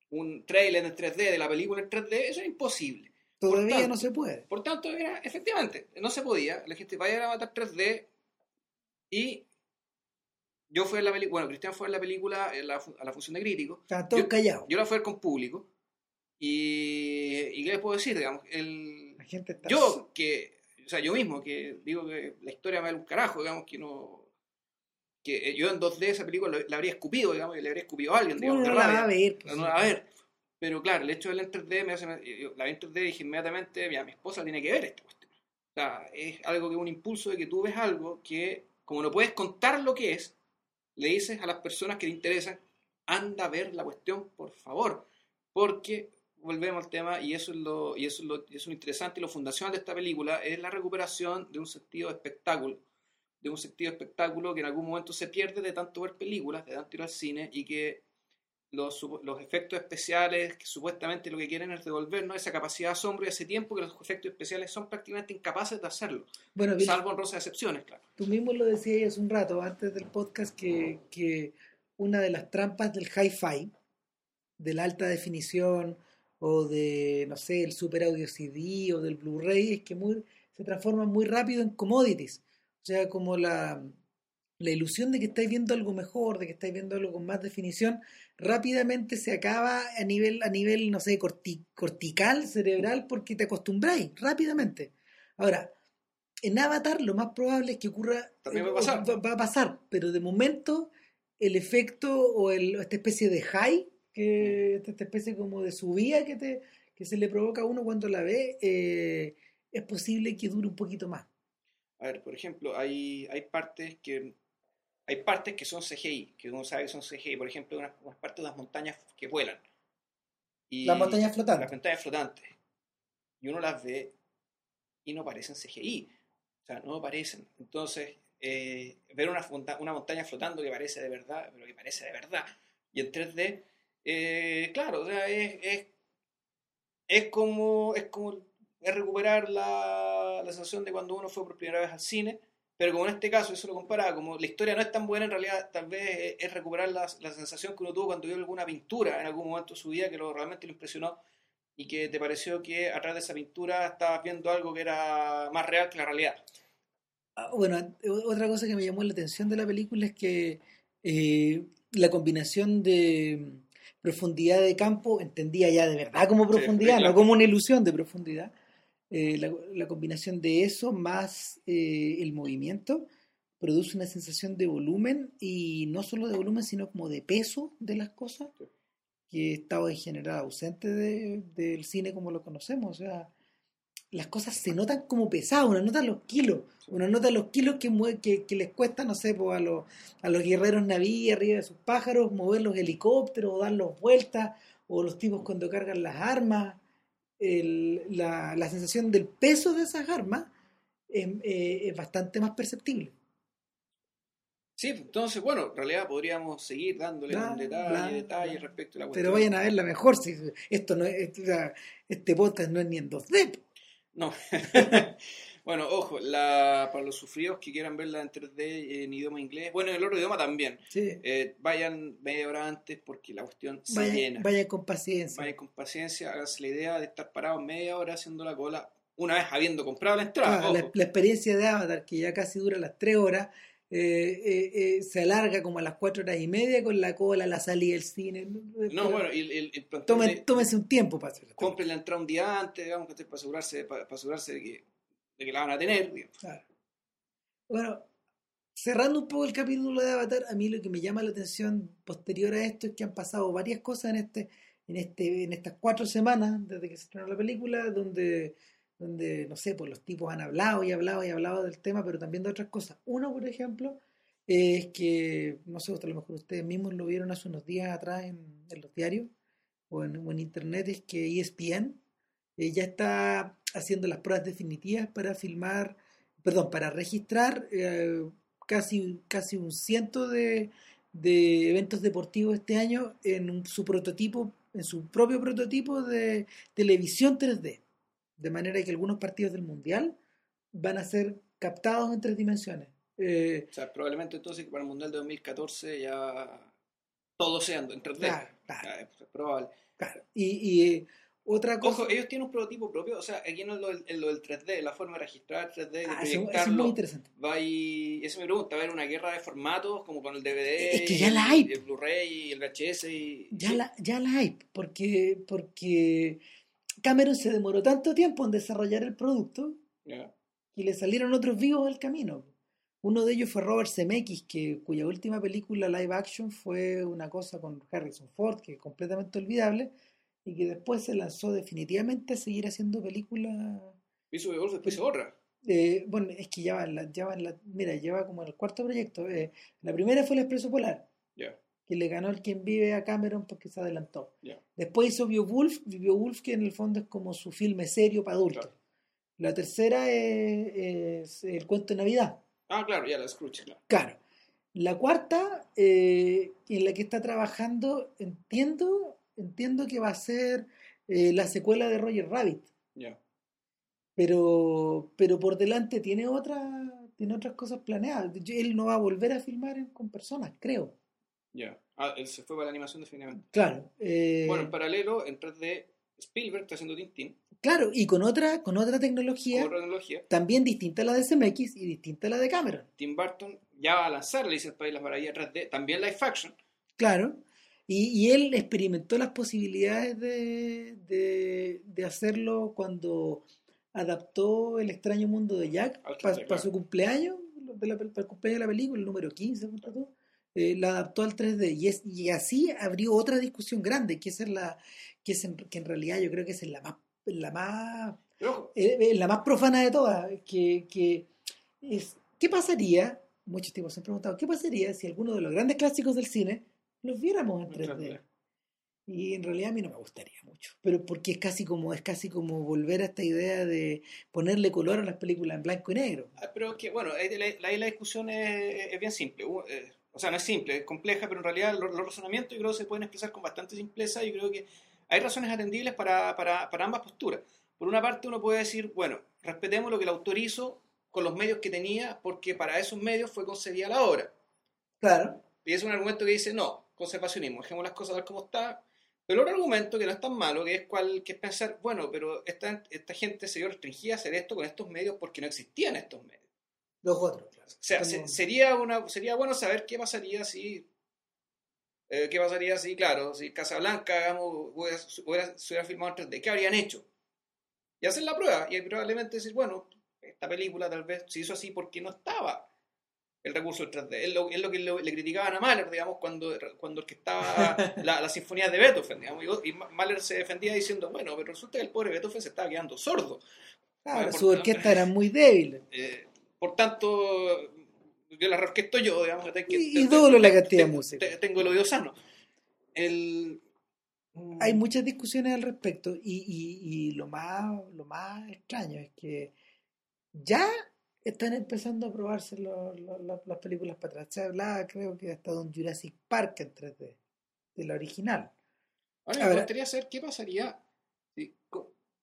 Speaker 2: un trailer en 3D de la película en 3D eso es imposible.
Speaker 1: Todavía no se puede.
Speaker 2: por tanto era efectivamente no se podía. La gente vaya a matar 3D y yo fui a la película bueno Cristian fue a la película a la, función de crítico.
Speaker 1: Estaban todos callados.
Speaker 2: yo la fui a ver con público y, y qué les puedo decir digamos el yo, que, o sea, yo mismo, que digo que la historia me da un carajo, digamos, que no... Que eh, yo en 2D esa película la habría escupido, digamos, y le habría escupido a alguien, digamos,
Speaker 1: no, la va a ver.
Speaker 2: Pues, no la va a ver. Pero claro, el hecho de la en 3D me hace... la vi en 3D y dije inmediatamente, mira, mi esposa tiene que ver esta cuestión. O sea, es algo que es un impulso de que tú ves algo que, como no puedes contar lo que es, le dices a las personas que te interesan, anda a ver la cuestión, por favor. Porque volvemos al tema, y eso es lo, y eso es lo, es lo interesante y lo fundacional de esta película, es la recuperación de un sentido de espectáculo, de un sentido de espectáculo que en algún momento se pierde de tanto ver películas, de tanto ir al cine, y que los, los efectos especiales, que supuestamente lo que quieren es devolvernos esa capacidad de asombro y ese tiempo que los efectos especiales son prácticamente incapaces de hacerlo, bueno, salvo en rosas excepciones, claro.
Speaker 1: Tú mismo lo decías hace un rato, antes del podcast, que, que una de las trampas del hi-fi, de la alta definición, o de, no sé, el super audio CD o del Blu-ray, es que muy, se transforman muy rápido en commodities. O sea, como la, la ilusión de que estáis viendo algo mejor, de que estáis viendo algo con más definición, rápidamente se acaba a nivel, a nivel no sé, cortical, cerebral, porque te acostumbráis rápidamente. Ahora, en Avatar lo más probable es que ocurra...
Speaker 2: También va a pasar.
Speaker 1: Va, a pasar, pero de momento el efecto o el, esta especie de high que esta especie como de subida que, te, que se le provoca a uno cuando la ve, eh, es posible que dure un poquito más.
Speaker 2: A ver, por ejemplo, hay, hay partes que hay partes que son CGI, que uno sabe que son CGI, por ejemplo, unas, partes de las montañas que vuelan.
Speaker 1: Y las montañas flotantes.
Speaker 2: Las montañas flotantes. Y uno las ve y no parecen CGI. O sea, no parecen. Entonces, eh, ver una, una montaña flotando que parece de verdad, pero que parece de verdad, y en 3D, eh, claro, o sea, es, es, es, como, es como es recuperar la, la, sensación de cuando uno fue por primera vez al cine, pero como en este caso eso lo compara, como la historia no es tan buena, en realidad tal vez es, recuperar la, la, sensación que uno tuvo cuando vio alguna pintura en algún momento de su vida que realmente lo impresionó y que te pareció que atrás de esa pintura estabas viendo algo que era más real que la realidad.
Speaker 1: Ah, bueno, otra cosa que me llamó la atención de la película es que eh, la combinación de profundidad de campo, entendía ya de verdad como profundidad, no como una ilusión de profundidad. Eh, la, combinación de eso más eh, el movimiento produce una sensación de volumen y no solo de volumen, sino como de peso de las cosas que estaba en general ausente del cine como lo conocemos. O sea, las cosas se notan como pesadas, uno nota los kilos, uno nota los kilos que, que, les cuesta, no sé, pues a, los, a los guerreros naví arriba de sus pájaros, mover los helicópteros, o darlos vueltas, o los tipos cuando cargan las armas, la, la, sensación del peso de esas armas es, eh, es bastante más perceptible.
Speaker 2: Sí, entonces, bueno, en realidad podríamos seguir dándole
Speaker 1: Bla,
Speaker 2: un detalle,
Speaker 1: bla,
Speaker 2: detalle
Speaker 1: bla.
Speaker 2: respecto a la cuestión.
Speaker 1: Pero vayan a verla mejor. Si esto no es, este podcast no es ni en 2D.
Speaker 2: No. <laughs> bueno, ojo, la, para los sufridos que quieran verla en 3D en idioma inglés, bueno, en el otro idioma también,
Speaker 1: Sí.
Speaker 2: eh, vayan media hora antes porque la cuestión se llena.
Speaker 1: vaya con paciencia.
Speaker 2: Vayan con paciencia, háganse la idea de estar parados media hora haciendo la cola, una vez habiendo comprado la entrada.
Speaker 1: Claro, la, la experiencia de Avatar, que ya casi dura las 3 horas, eh, eh, se alarga como a las 4 horas y media con la cola, la salida del cine.
Speaker 2: No, bueno, y el, el,
Speaker 1: Tome-
Speaker 2: de-
Speaker 1: tómese un tiempo para hacerlo.
Speaker 2: compren la entrada un día antes, digamos, para asegurarse, para, para asegurarse de que, de que la van a tener. digamos.
Speaker 1: Claro. Bueno, cerrando un poco el capítulo de Avatar, a mí lo que me llama la atención posterior a esto es que han pasado varias cosas en este, en este, en estas cuatro semanas desde que se estrenó la película, donde, donde no sé, pues los tipos han hablado y hablado y hablado del tema, pero también de otras cosas. Uno, por ejemplo, es que, no sé, a lo mejor ustedes mismos lo vieron hace unos días atrás en, los diarios o en, internet, es que ESPN eh, ya está haciendo las pruebas definitivas para filmar, perdón, para registrar eh, casi, casi un ciento de, de eventos deportivos este año en su prototipo, en su propio prototipo de televisión 3D. De manera que algunos partidos del Mundial van a ser captados en tres dimensiones. Eh,
Speaker 2: O sea, probablemente entonces para el Mundial de 2014 ya todo sea en 3D.
Speaker 1: Claro, claro.
Speaker 2: Ya, es probable.
Speaker 1: claro. Y, y, eh, otra cosa...
Speaker 2: Ojo, ellos tienen un prototipo propio, o sea, aquí no es lo del, en lo del 3D, la forma de registrar 3D, de
Speaker 1: Ah, eso- eso es muy
Speaker 2: proyectarlo.
Speaker 1: interesante.
Speaker 2: va y, eso me pregunta, va a haber una guerra de formatos como con el DVD,
Speaker 1: Es que ya
Speaker 2: y
Speaker 1: la hay.
Speaker 2: el Blu-ray y el VHS y...
Speaker 1: Ya, la, ya la hay, porque, porque Cameron se demoró tanto tiempo en desarrollar el producto
Speaker 2: Ya.
Speaker 1: y le salieron otros vivos al camino. Uno de ellos fue Robert Zemeckis, que, cuya última película live action fue una cosa con Harrison Ford, que es completamente olvidable, y que después se lanzó definitivamente a seguir haciendo películas.
Speaker 2: Hizo después hizo otra.
Speaker 1: eh, bueno, es que ya va en la, ya va en la, mira, lleva como en el cuarto proyecto. eh, la primera fue El Expreso Polar,
Speaker 2: Ya,
Speaker 1: que le ganó el quien vive a Cameron porque se adelantó.
Speaker 2: ya.
Speaker 1: Después hizo Beowulf, Beowulf que en el fondo es como su filme serio para adultos.
Speaker 2: Claro.
Speaker 1: La tercera es, es El cuento de Navidad.
Speaker 2: Ah, claro, ya la Scrooge, claro.
Speaker 1: Claro. La cuarta, eh, en la que está trabajando, entiendo, entiendo que va a ser eh, la secuela de Roger Rabbit.
Speaker 2: Ya.
Speaker 1: Pero, pero por delante tiene otra, tiene otras cosas planeadas. Él no va a volver a filmar con personas, creo.
Speaker 2: Ya. Ah, él se fue para la animación definitivamente.
Speaker 1: Claro. eh,
Speaker 2: Bueno, en paralelo, en 3D, Spielberg está haciendo Tintín,
Speaker 1: claro, y con otra, con otra
Speaker 2: con
Speaker 1: tecnología
Speaker 2: otra tecnología.
Speaker 1: también distinta a la de CMX y distinta a la de Cameron.
Speaker 2: Tim Burton ya va a lanzar Alicia en el País de las Maravillas 3D, también live action.
Speaker 1: Claro. Y, y él experimentó las posibilidades de, de, de hacerlo cuando adaptó El extraño mundo de Jack para
Speaker 2: 3D, claro.
Speaker 1: su cumpleaños, de la, para el cumpleaños de la película, el número 15, ponte tú, eh, la adaptó al 3D. Y, es, y así abrió otra discusión grande, que, es la, que, es en, que en realidad yo creo que es la más, la más eh, eh, la más profana de todas, que, que es, ¿qué pasaría? Muchos tipos se han preguntado, ¿qué pasaría si alguno de los grandes clásicos del cine los viéramos en
Speaker 2: En
Speaker 1: 3D?
Speaker 2: 3D.
Speaker 1: Y en realidad a mí no me gustaría mucho, pero porque es casi como es casi como volver a esta idea de ponerle color a las películas en blanco y negro.
Speaker 2: Ah, Pero que, bueno, ahí la, ahí la discusión es, es bien simple. O sea, no es simple, es compleja, pero en realidad los, los razonamientos yo creo que se pueden expresar con bastante simpleza. Yo creo que hay razones atendibles para, para, para ambas posturas. Por una parte, uno puede decir, bueno, respetemos lo que el autor hizo con los medios que tenía, porque para esos medios fue concebida la obra.
Speaker 1: Claro.
Speaker 2: Y es un argumento que dice, no, conservacionismo, dejemos las cosas tal como está. Pero otro argumento que no es tan malo, que es, cual, que es pensar, bueno, pero esta, esta gente se vio restringida a hacer esto con estos medios porque no existían estos medios.
Speaker 1: Los otros, claro.
Speaker 2: O sea, se- sería, una, sería bueno saber qué pasaría si. eh, ¿Qué pasaría si, claro, si Casablanca digamos, hubiera, hubiera- se hubiera filmado en 3D? ¿Qué habrían hecho? Y hacer la prueba. Y probablemente decir, bueno, esta película tal vez se hizo así porque no estaba el recurso del 3D. Es lo, es lo que le, le criticaban a Mahler, digamos, cuando, cuando orquestaba <laughs> la, las sinfonías de Beethoven. Digamos, y, Mahler se defendía diciendo, bueno, pero resulta que el pobre Beethoven se estaba quedando sordo.
Speaker 1: Claro, su orquesta era muy débil. <laughs>
Speaker 2: Eh, por tanto, yo la reorquesto yo, digamos. que
Speaker 1: Y- doblo la cantidad de música.
Speaker 2: te- Tengo el oído sano. El,
Speaker 1: Hay muchas discusiones al respecto y, y- y lo, más, lo más extraño es que ya están empezando a probarse lo- lo- lo- las películas para atrás. Se hablaba, creo que hasta de un Jurassic Park en 3D, de la original.
Speaker 2: Ahora me gustaría saber qué pasaría, si-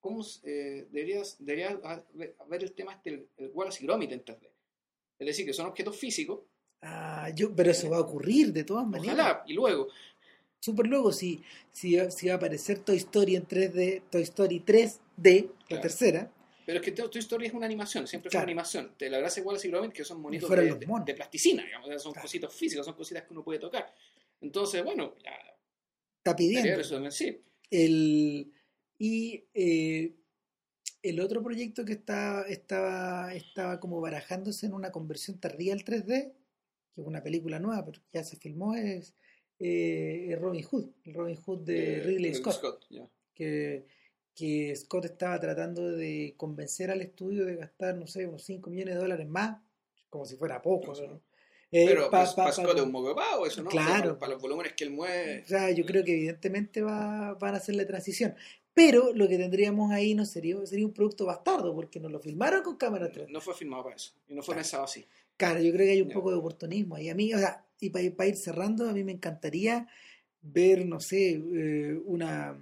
Speaker 2: cómo, eh, deberías, debería ha- ver el tema este, el, el Wallace y Gromit en 3D. Es decir, que son objetos físicos,
Speaker 1: Ah, yo, pero eso va a ocurrir de todas maneras.
Speaker 2: ojalá, y luego,
Speaker 1: Super luego, si, si, si va a aparecer Toy Story en 3D, Toy Story 3D, la
Speaker 2: Claro.
Speaker 1: tercera,
Speaker 2: pero es que Toy Story es una animación, siempre
Speaker 1: Claro.
Speaker 2: fue una animación. De la gracia Wallace y Gromit que son monitos de, de- de plasticina, digamos, son
Speaker 1: Claro.
Speaker 2: cositas físicas, son cositas que uno puede tocar. Entonces, bueno, ya,
Speaker 1: está pidiendo.
Speaker 2: debería eso también, sí.
Speaker 1: El, y eh, el otro proyecto que está, estaba, estaba como barajándose en una conversión tardía al 3D, que es una película nueva, pero ya se filmó, es, eh, Robin Hood, el Robin Hood de
Speaker 2: Eh,
Speaker 1: Ridley Scott, que, que Scott estaba tratando de convencer al estudio de gastar, no sé, unos 5 millones de dólares más, como si fuera poco. ¿no? Eh,
Speaker 2: Pero
Speaker 1: pa- pa-
Speaker 2: para
Speaker 1: pa-
Speaker 2: Scott es un moco de pavo, eso, ¿no? O sea,
Speaker 1: Claro.
Speaker 2: para, para los volúmenes que él mueve.
Speaker 1: O sea, yo creo que evidentemente va, van a hacer la transición. Pero lo que tendríamos ahí no sería, sería un producto bastardo, porque nos lo filmaron con cámara 3D.
Speaker 2: No fue filmado para eso. Y no fue
Speaker 1: Claro.
Speaker 2: pensado así.
Speaker 1: Claro, yo creo que hay un poco de oportunismo ahí. A mí, o sea, y para, ir cerrando, a mí me encantaría ver, no sé, eh, una,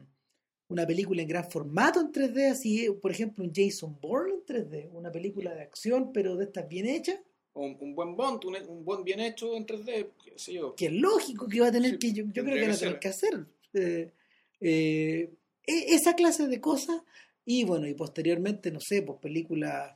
Speaker 1: una película en gran formato en 3D, así, eh, por ejemplo, un Jason Bourne en 3D, una película de acción, pero de estas bien hechas,
Speaker 2: Un, un buen Bond, un, un buen bien hecho en 3D, qué sé yo.
Speaker 1: que es lógico que va a tener
Speaker 2: Sí,
Speaker 1: que, yo, yo creo que
Speaker 2: que
Speaker 1: van a tener que hacer. Eh, eh, e- esa clase de cosas, y bueno, y posteriormente, no sé, pues películas,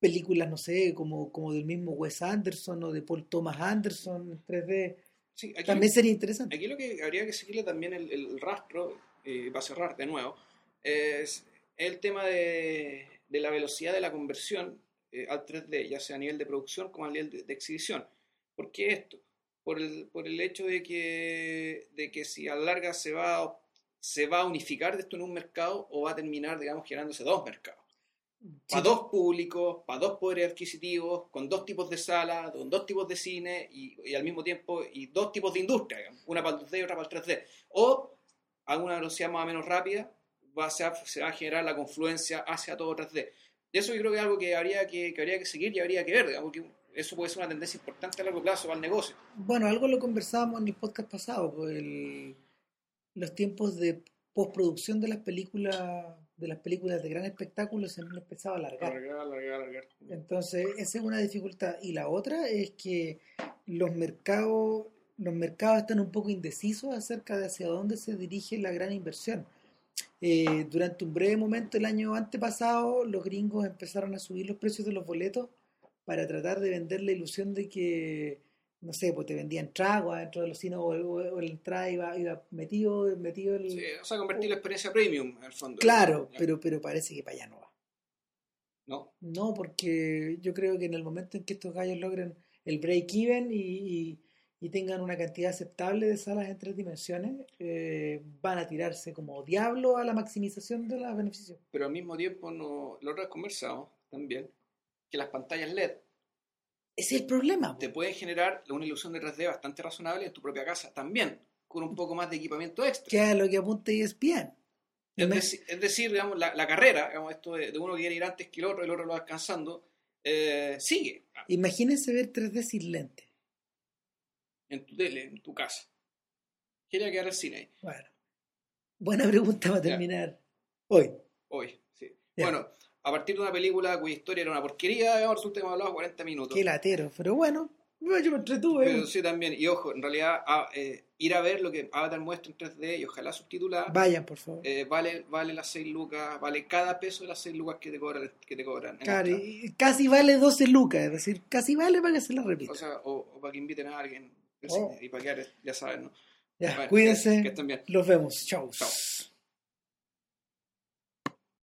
Speaker 1: películas, no sé, como, como del mismo Wes Anderson o de Paul Thomas Anderson en 3D,
Speaker 2: Sí, aquí,
Speaker 1: también sería interesante.
Speaker 2: aquí lo que habría que seguirle también el, el rastro, eh, para cerrar de nuevo, es el tema de, de la velocidad de la conversión eh, al 3D, ya sea a nivel de producción como a nivel de, de exhibición. ¿Por qué esto? Por el, por el hecho de que, de que si a la larga se va, se va a unificar esto en un mercado o va a terminar, digamos, generándose dos mercados.
Speaker 1: Sí,
Speaker 2: para dos públicos, para dos poderes adquisitivos, con dos tipos de salas, con dos tipos de cine y, y al mismo tiempo y dos tipos de industria, digamos, una para el 2D y otra para el 3D. O a una velocidad más o menos rápida va a ser- se va a generar la confluencia hacia todo 3D. Y eso yo creo que es algo que habría que, que habría que seguir y habría que ver, digamos, que eso puede ser una tendencia importante a largo plazo para el negocio.
Speaker 1: Bueno, algo lo conversábamos en el podcast pasado, pues el- los tiempos de postproducción de las películas de las películas de gran espectáculo se han empezado a alargar.
Speaker 2: Alargar, alargar, alargar.
Speaker 1: Entonces, esa es una dificultad. Y la otra es que los mercados, los mercados están un poco indecisos acerca de hacia dónde se dirige la gran inversión. Eh, durante un breve momento el año antepasado, los gringos empezaron a subir los precios de los boletos para tratar de vender la ilusión de que, no sé, pues te vendían tragos dentro de los cines o, o- o la entrada iba, iba metido, metido el...
Speaker 2: Sí, o sea, convertir la experiencia premium en el fondo.
Speaker 1: Claro, pero, pero parece que para allá no va.
Speaker 2: No,
Speaker 1: No, porque yo creo que en el momento en que estos gallos logren el break-even y, y- y tengan una cantidad aceptable de salas en tres dimensiones, eh, van a tirarse como diablo a la maximización de los beneficios.
Speaker 2: pero al mismo tiempo no, lo otro conversado también, que las pantallas LED
Speaker 1: es el problema.
Speaker 2: te pueden generar una ilusión de 3D bastante razonable en tu propia casa también, con un poco más de equipamiento extra.
Speaker 1: Que a lo que apunta ESPN.
Speaker 2: Es, deci- es decir, digamos, la, la carrera, digamos, esto de, de uno que quiere ir antes que el otro, el otro lo va alcanzando, eh, sigue
Speaker 1: Imagínense ver 3D sin lente.
Speaker 2: en tu tele, en tu casa. Quiere quedar el cine ahí,
Speaker 1: Bueno, buena pregunta para
Speaker 2: Ya.
Speaker 1: terminar hoy.
Speaker 2: hoy. Sí.
Speaker 1: Ya.
Speaker 2: Bueno, a partir de una película cuya historia era una porquería, digamos, resulta que hemos hablado 40 minutos.
Speaker 1: Qué latero, pero bueno, yo me entretuve.
Speaker 2: Pero sí también, y ojo, en realidad a- eh, ir a ver lo que Avatar muestra en 3D y ojalá subtitulada,
Speaker 1: Vayan, por favor.
Speaker 2: eh, vale, vale las 6 lucas, vale cada peso de las 6 lucas que te cobran. Que te cobran
Speaker 1: Claro, y casi vale 12 lucas, es decir, casi vale para que se la repita.
Speaker 2: O sea, o, o para que inviten a alguien
Speaker 1: Oh.
Speaker 2: y para que ya saben, ¿no?
Speaker 1: ya,
Speaker 2: Bueno,
Speaker 1: cuídense,
Speaker 2: Que estén bien.
Speaker 1: los vemos, chau.
Speaker 2: Chao.